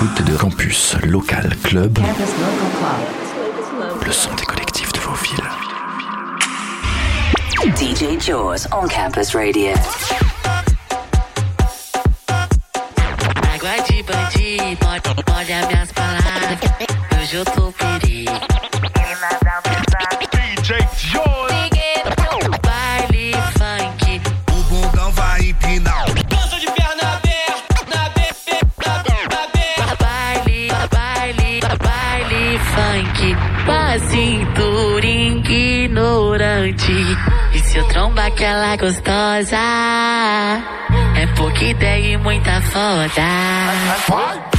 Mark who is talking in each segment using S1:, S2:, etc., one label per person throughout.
S1: l'écoute de Campus Local Club, le son des collectifs de vos villes.
S2: DJ Jaws on Campus Radio.
S3: aquela gostosa. É porque tem muita foda.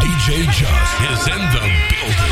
S4: DJ
S5: Just is in the building.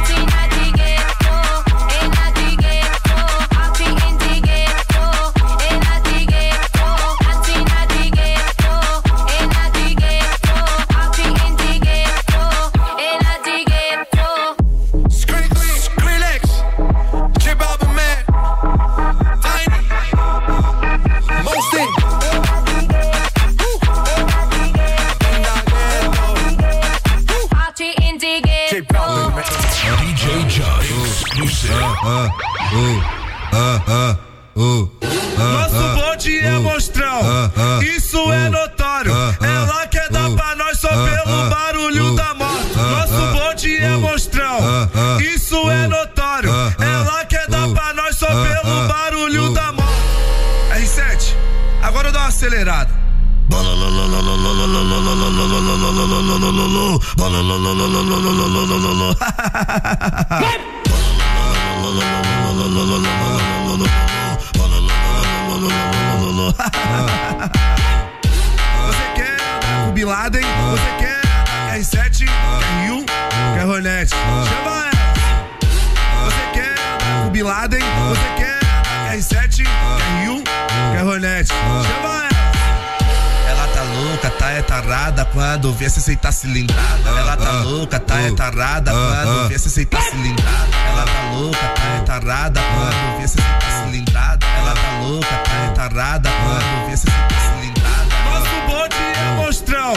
S6: quando vê se tá aceitar tá ah, ah, tá ah, cilindrada. Ela tá louca, tá retarada quando vê se aceitar cilindrada. Ela tá louca, tá retarada quando vê se aceitar cilindrada. Ela tá louca, tá retarada quando vê se aceitar cilindrada. Nosso bonde é monstrão.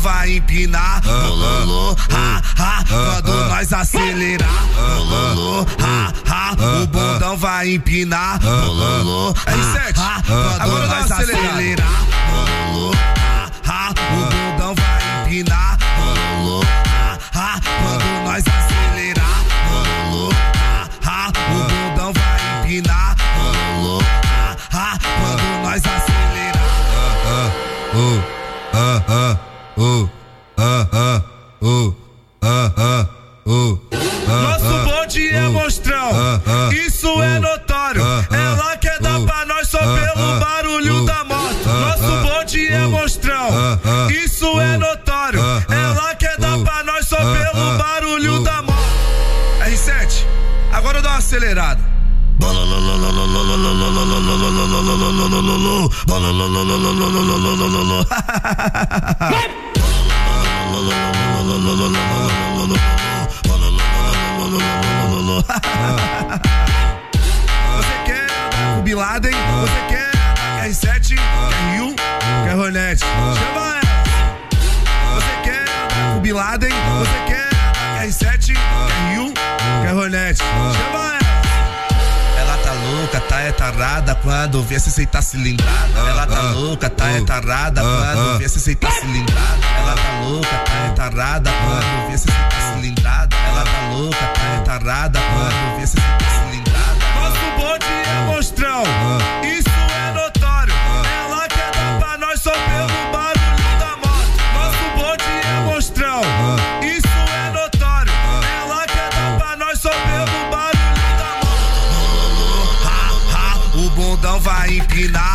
S6: vai empinar. Lololô, ha, ha, quando nós acelerar. Lololô, ha, ha, o bundão vai empinar. Lololô, R7, quando nós acelerar. Lololô, ha, ha, o bundão vai empinar. Acelerada. Você quer o Bin Laden? Você quer R7, quer Rio, quer Hornet? Chama ela. Você quer o Bin Laden? Você quer R7, quer Rio, quer Hornet? Chama ela. É tarada quando vê se tá cilindrada. Ela tá louca, tá é tarada quando vê se tá cilindrada. Ela tá louca, tá é tarada quando vê se tá cilindrada. Ela tá louca, tá é tarada quando vê se tá cilindrada. Nosso bonde é monstrão, isso bundão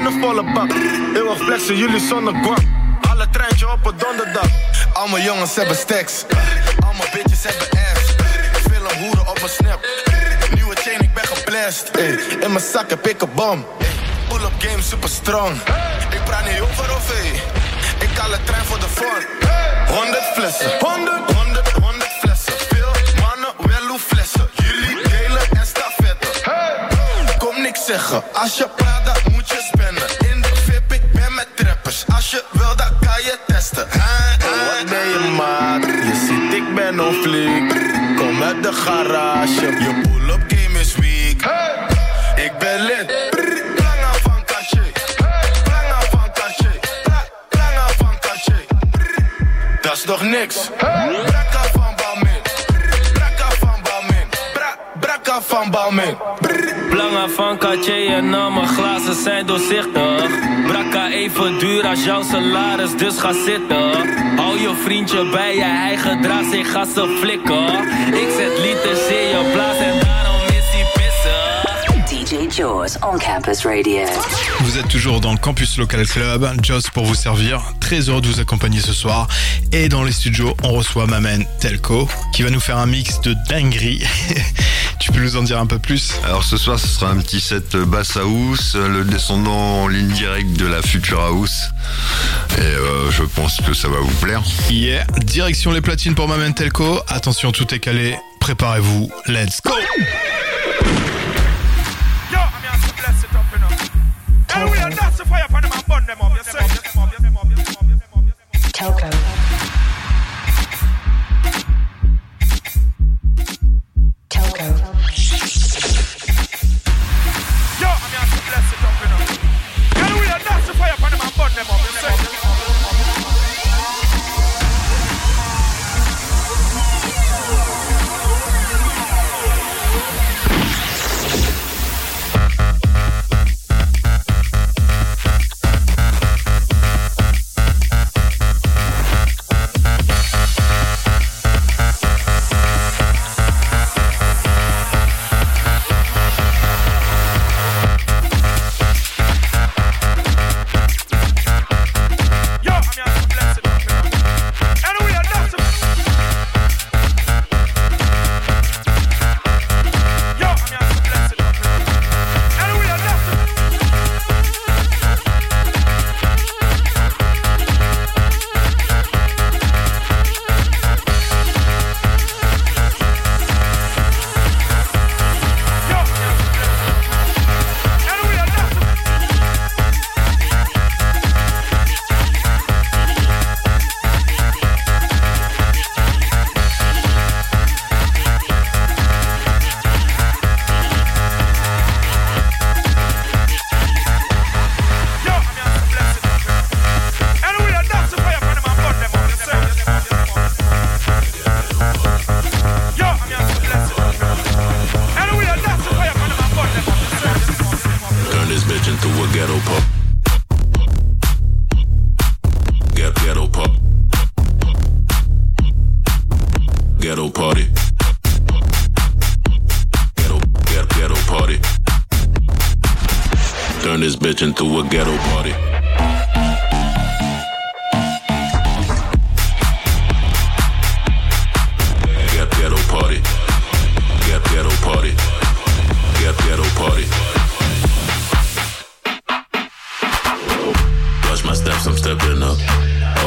S7: in
S8: een volle bak. Eeuwig flexen, jullie zonder guap. Alle treintje op het donderdag. Al mijn jongens hebben stacks. Al mijn bitches hebben ass. Veel een hoeren op mijn snap. Nieuwe chain, ik ben geblest. In mijn zak heb ik een bom. Pull-up game super strong. Ik praat niet over of. Ik haal een trein voor de vorm. 100 flessen. 100, 100, 100 flessen. Veel mannen, wel hoe flessen. Jullie delen en stafetten. Kom niks zeggen. Als je praat, Als je wil, dan kan je testen. Wat ben je maat? Je ziet, ik ben on fleek. Kom uit de garage. Je pull-up game is weak. Ik ben lid. Dat is nog niks. Brakka van Balmin. Brakka van Balmin. Bra Brakka van Balmin.
S9: Belangen van Cartier en al mijn glazen zijn doorzichtig. Brakka even duur als jouw salaris, dus ga zitten. Hou je vriendje bij je, hij gedraagt zich als een flikker. Ik zet liters in je blaas en daarom is hij pissig.
S2: DJ Jaws on Campus Radio.
S1: Vous êtes toujours dans le Campus Local Club, Joss pour vous servir. Très heureux de vous accompagner ce soir. Et dans les studios, on reçoit Mamen Telco qui va nous faire un mix de dinguerie. tu peux nous en dire un peu plus
S10: Alors ce soir, ce sera un petit set basse house, le descendant en ligne directe de la Future House. Et euh, je pense que ça va vous plaire.
S1: Yeah, direction les platines pour Mamen Telco. Attention, tout est calé. Préparez-vous. Let's go.
S11: Telco.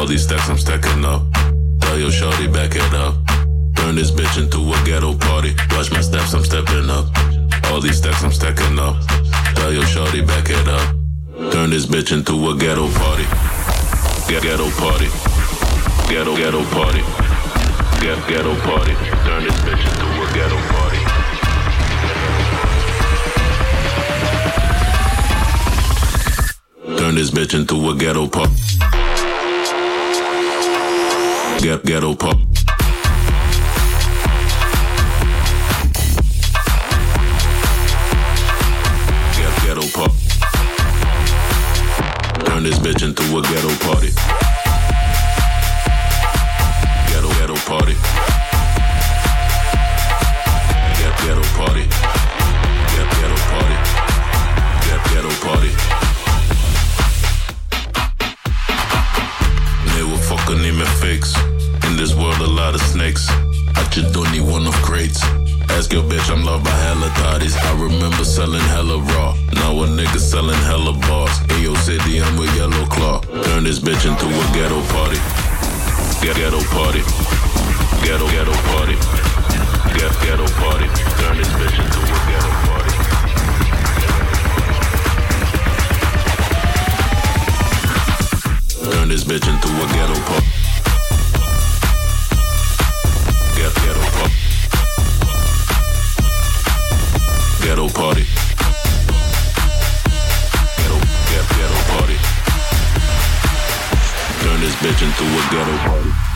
S5: All these stacks, I'm stacking up. Tell your shorty back it up. Turn this bitch into a ghetto party. Watch my steps, I'm stepping up. All these stacks, I'm stacking up. Tell your shorty, back it up. Turn this bitch into a ghetto party. Get ghetto party. Ghetto ghetto party. Get ghetto party. Turn this bitch into a ghetto party. Turn this bitch into a ghetto pop. Get ghetto pop. Get ghetto pop. Turn this bitch into a ghetto party. Ghetto ghetto party. Hella thotties. I remember selling hella raw. Now a nigga selling hella bars. In your city, I'm a yellow claw. Turn this bitch into a ghetto party. Ghetto party. Ghetto ghetto party. Get ghetto party. Turn this bitch into a ghetto party. Turn this bitch into a ghetto pop. Get ghetto pop. Ghetto party. Ghetto, get ghetto party. Turn this bitch into a ghetto party.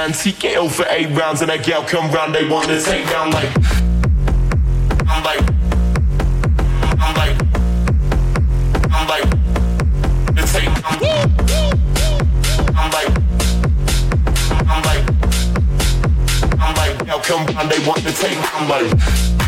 S12: Man TKO for eight rounds and that gal come round, they want to take down like. I'm like. I'm like. Take. I'm, like. I'm like. I'm. Gal come round, they want to take. I'm.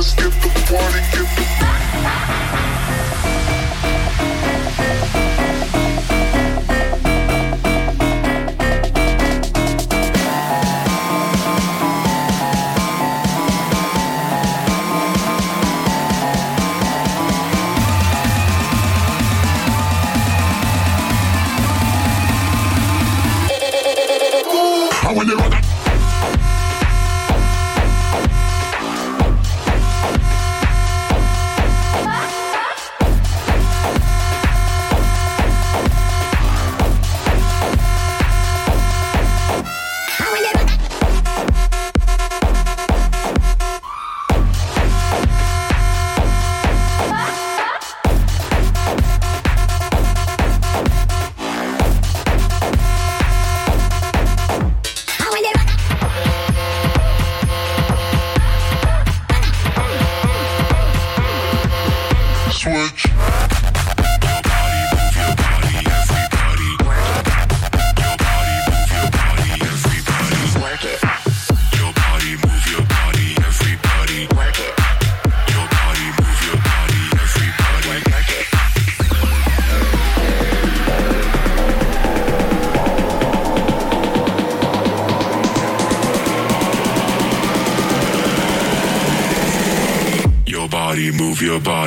S13: let's get the party, get the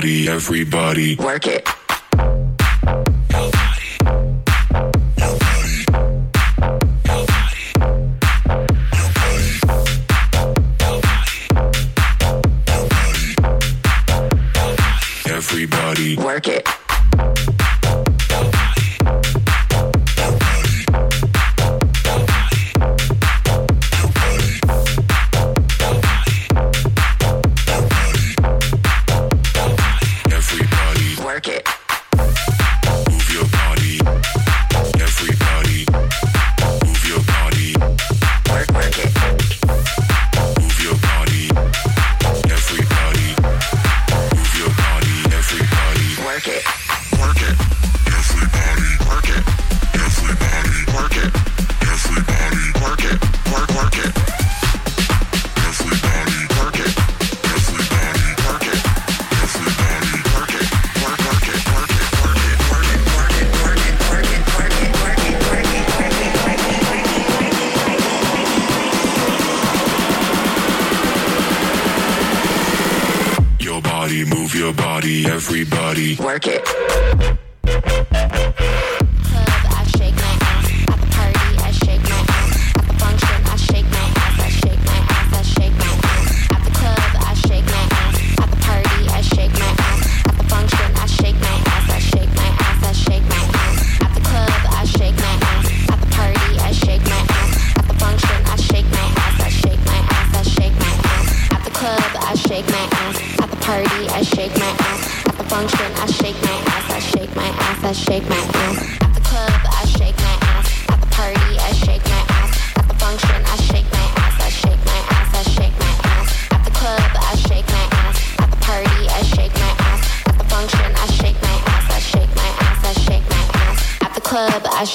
S14: everybody, everybody. Work it.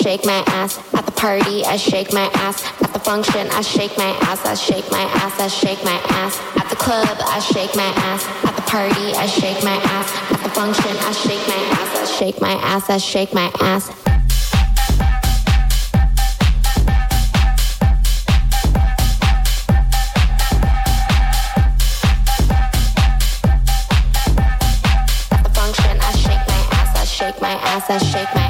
S15: shake my ass. At the party, I shake my ass. At the function, I shake my ass. I shake my ass. I shake my ass. At the club, I shake my ass. At the party, I shake my ass. At the function, I shake my ass. I shake my ass. I shake my ass. I shake my ass.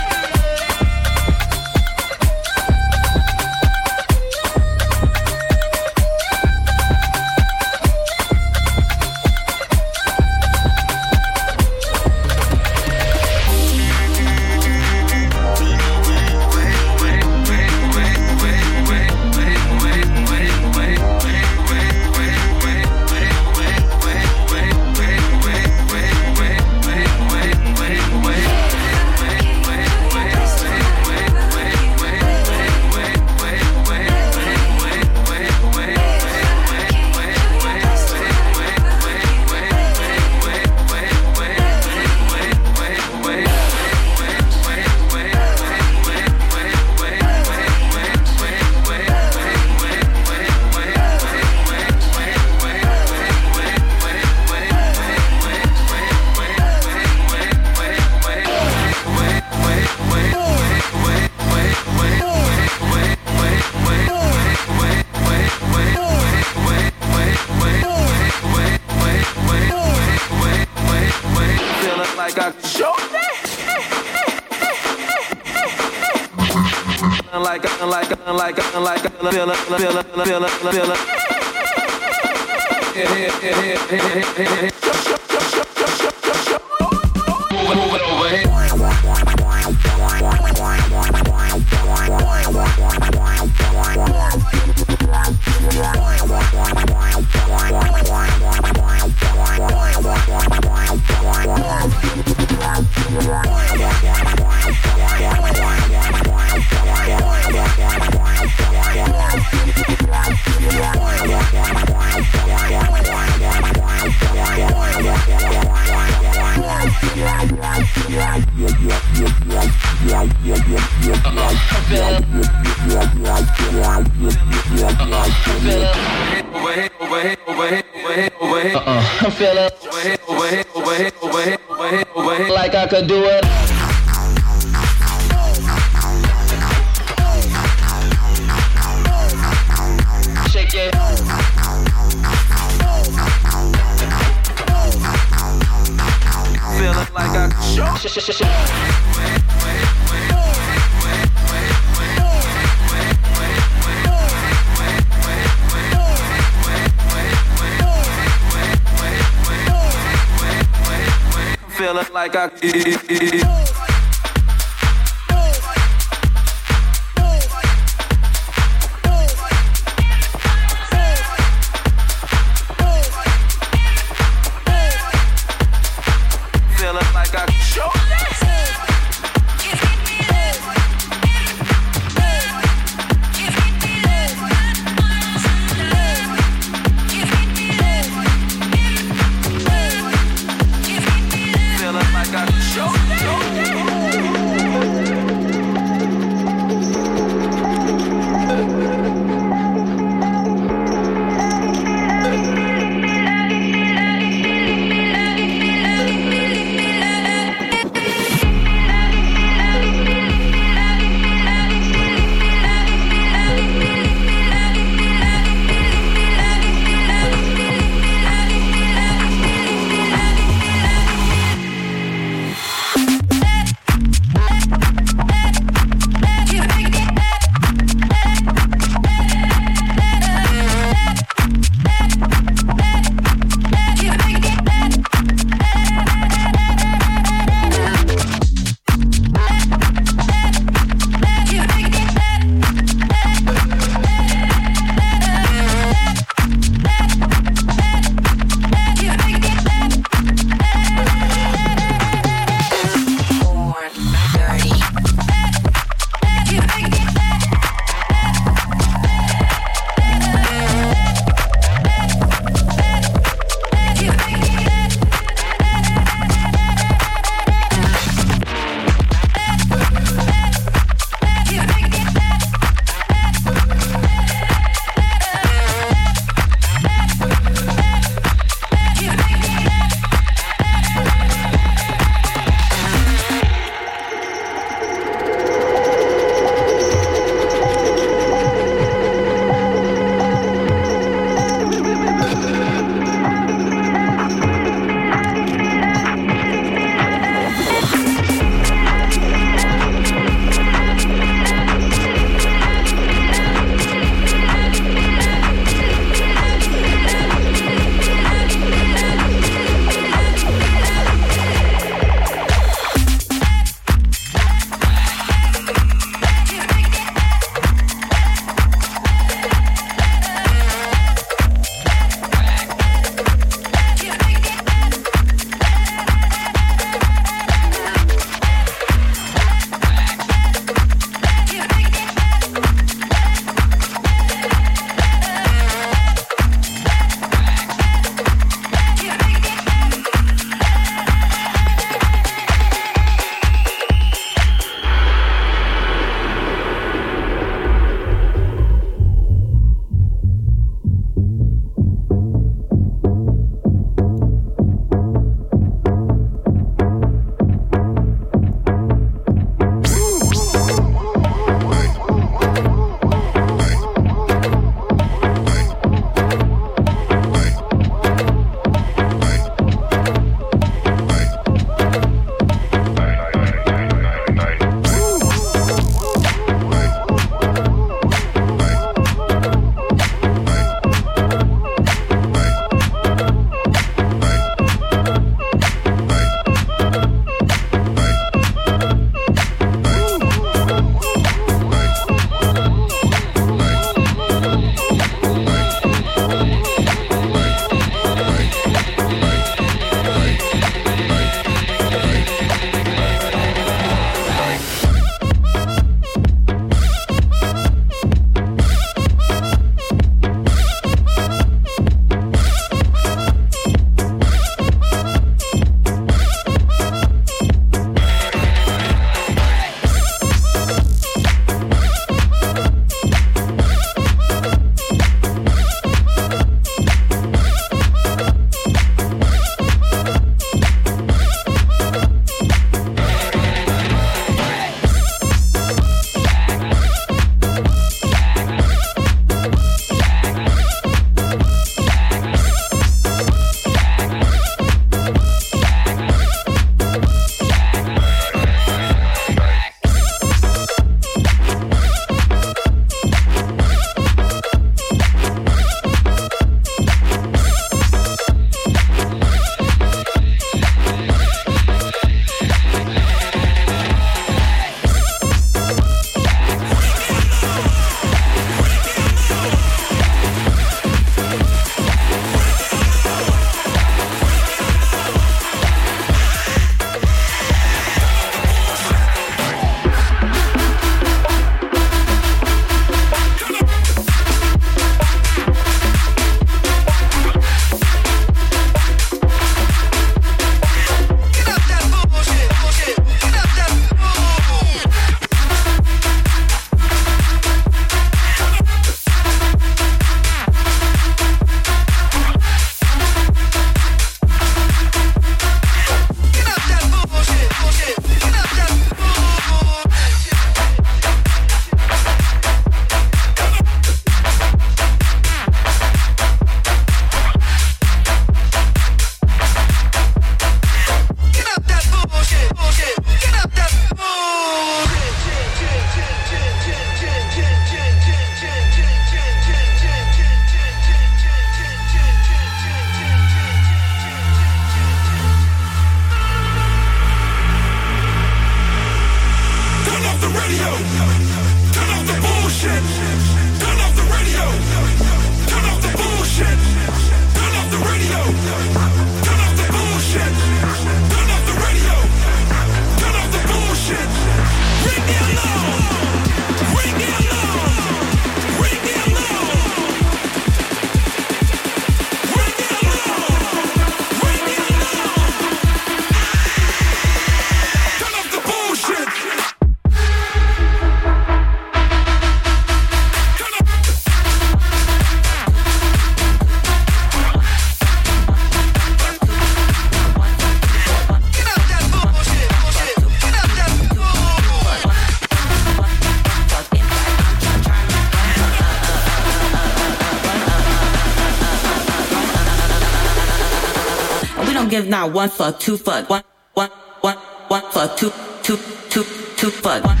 S16: Now one for two for one, one, one, one for two, two, two, two for one.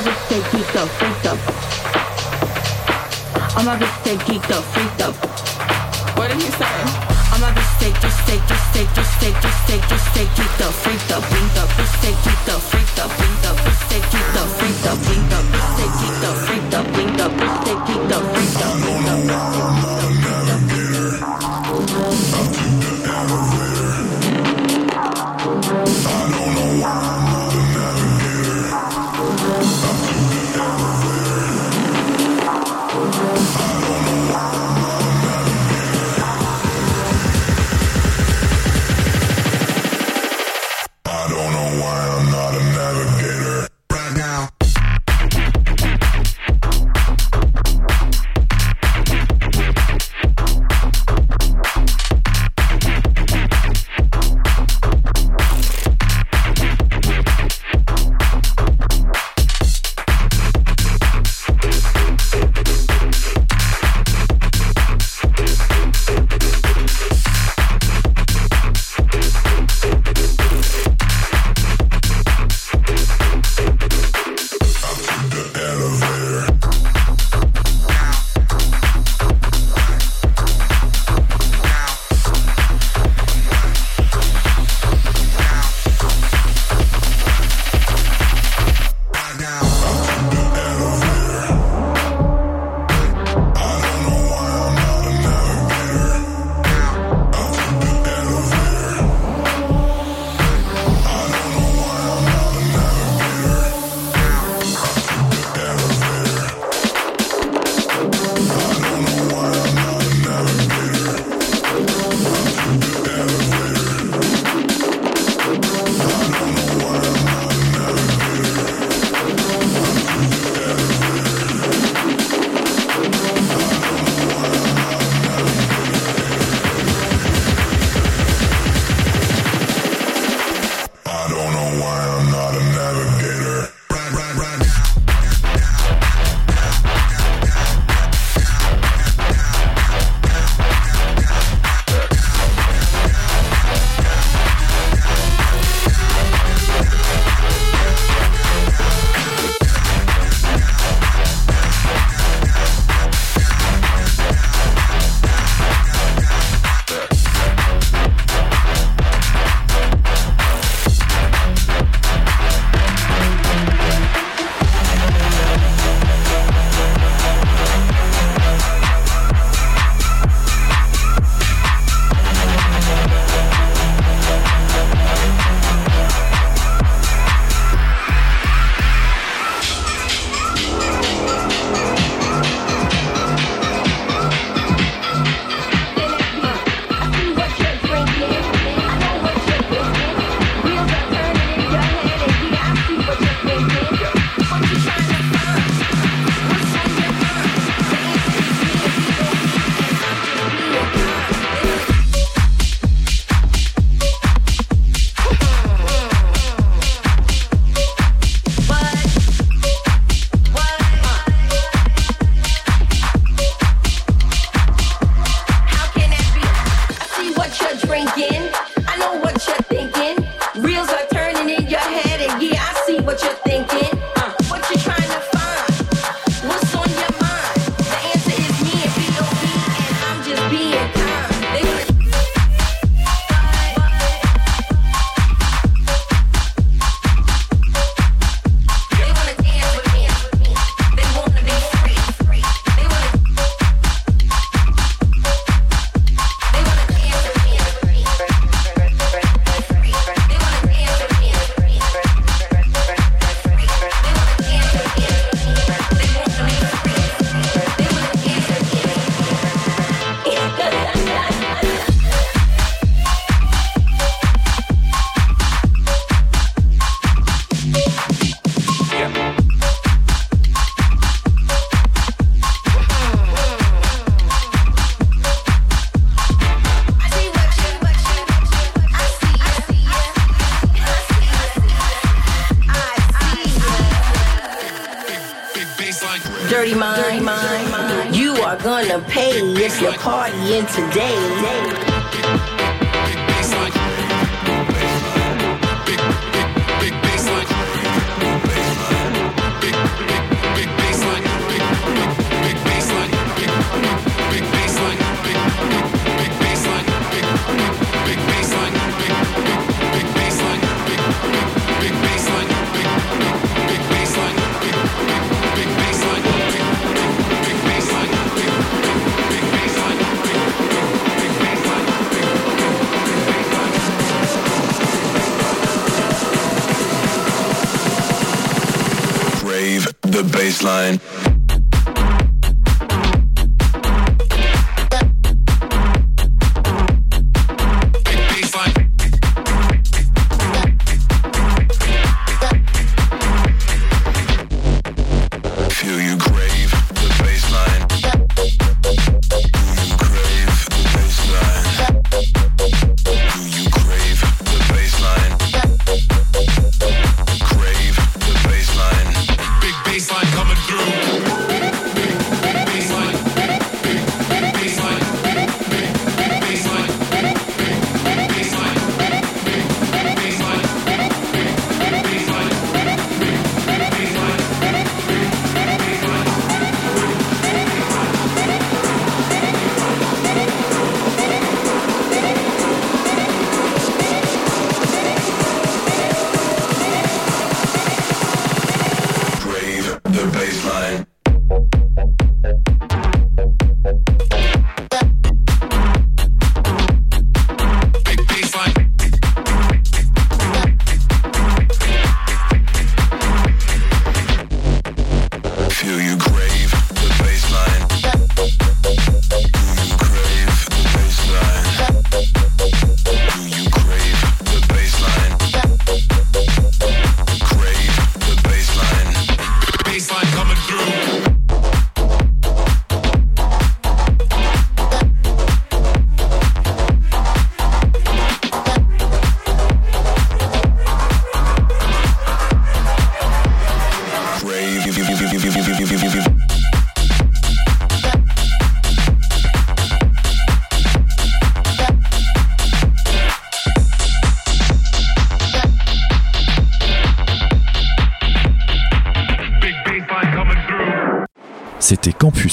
S16: A bitch that geeked up, freaked up. I'm a bitch that geeked up, freaked up. What did he say? I'm a bitch that just take, just take, just take, just take, just take, geeked up, freaked up, blinked up, bitch that geeked up, freaked up, blinked up, bitch that geeked up, freaked up, blinked up, bitch that geeked up, freaked up, blinked up, bitch that geeked up, freaked up, blinked up.